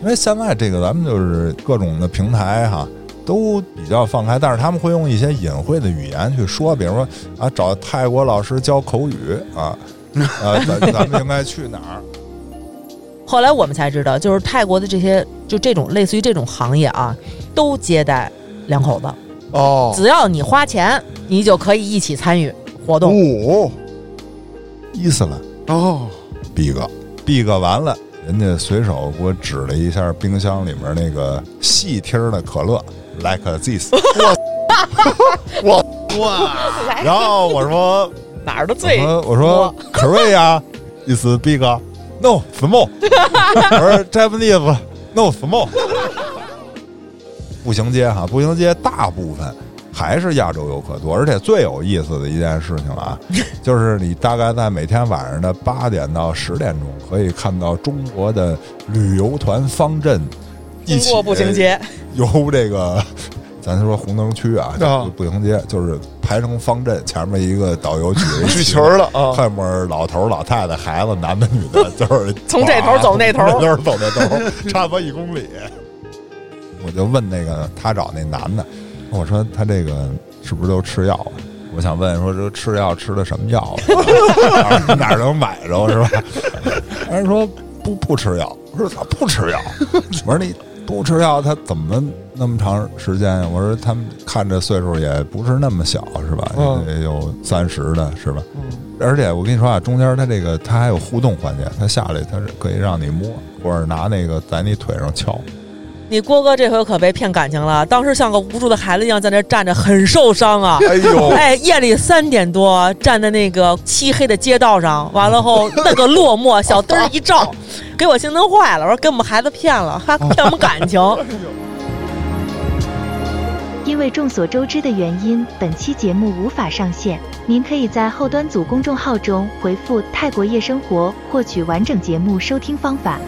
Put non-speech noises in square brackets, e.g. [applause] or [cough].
因为现在这个咱们就是各种的平台哈，都比较放开，但是他们会用一些隐晦的语言去说，比如说啊，找泰国老师教口语啊，啊，[laughs] 咱咱们应该去哪儿？后来我们才知道，就是泰国的这些就这种类似于这种行业啊，都接待两口子，哦，只要你花钱，你就可以一起参与活动。哦伊斯兰哦，逼哥，逼哥完了，人家随手给我指了一下冰箱里面那个细听的可乐，like this，[laughs] 哇，然后我说。哪儿的我最说我说 Korea is big no small，我说 Japanese no small。[laughs] 步行街哈，步行街大部分还是亚洲游客多，而且最有意思的一件事情啊，[laughs] 就是你大概在每天晚上的八点到十点钟，可以看到中国的旅游团方阵一起经过步行街，[laughs] 由这个，咱说红灯区啊，啊步行街就是排成方阵，前面一个导游举着一 [laughs] 举旗球了啊！后面老头、老太太、孩子，男的、女的，就是从这头走那头从这头走那头，差不多一公里。我就问那个他找那男的，我说他这个是不是都吃药啊？我想问说这吃药吃的什么药啊？[laughs] 哪儿哪能买着是吧？[laughs] 人说不不吃药，我说咋不吃药？我说你不吃药，他怎么那么长时间呀？我说他们看着岁数也不是那么小是吧？嗯也有三十的是吧？而且我跟你说啊，中间他这个他还有互动环节，他下来他是可以让你摸，或者拿那个在你腿上敲。你郭哥这回可被骗感情了，当时像个无助的孩子一样在那站着，很受伤啊。哎呦，哎，夜里三点多站在那个漆黑的街道上，完了后 [laughs] 那个落寞，小灯一照，给我心疼坏了。我说给我们孩子骗了，还骗我们感情。[laughs] 因为众所周知的原因，本期节目无法上线。您可以在后端组公众号中回复“泰国夜生活”获取完整节目收听方法。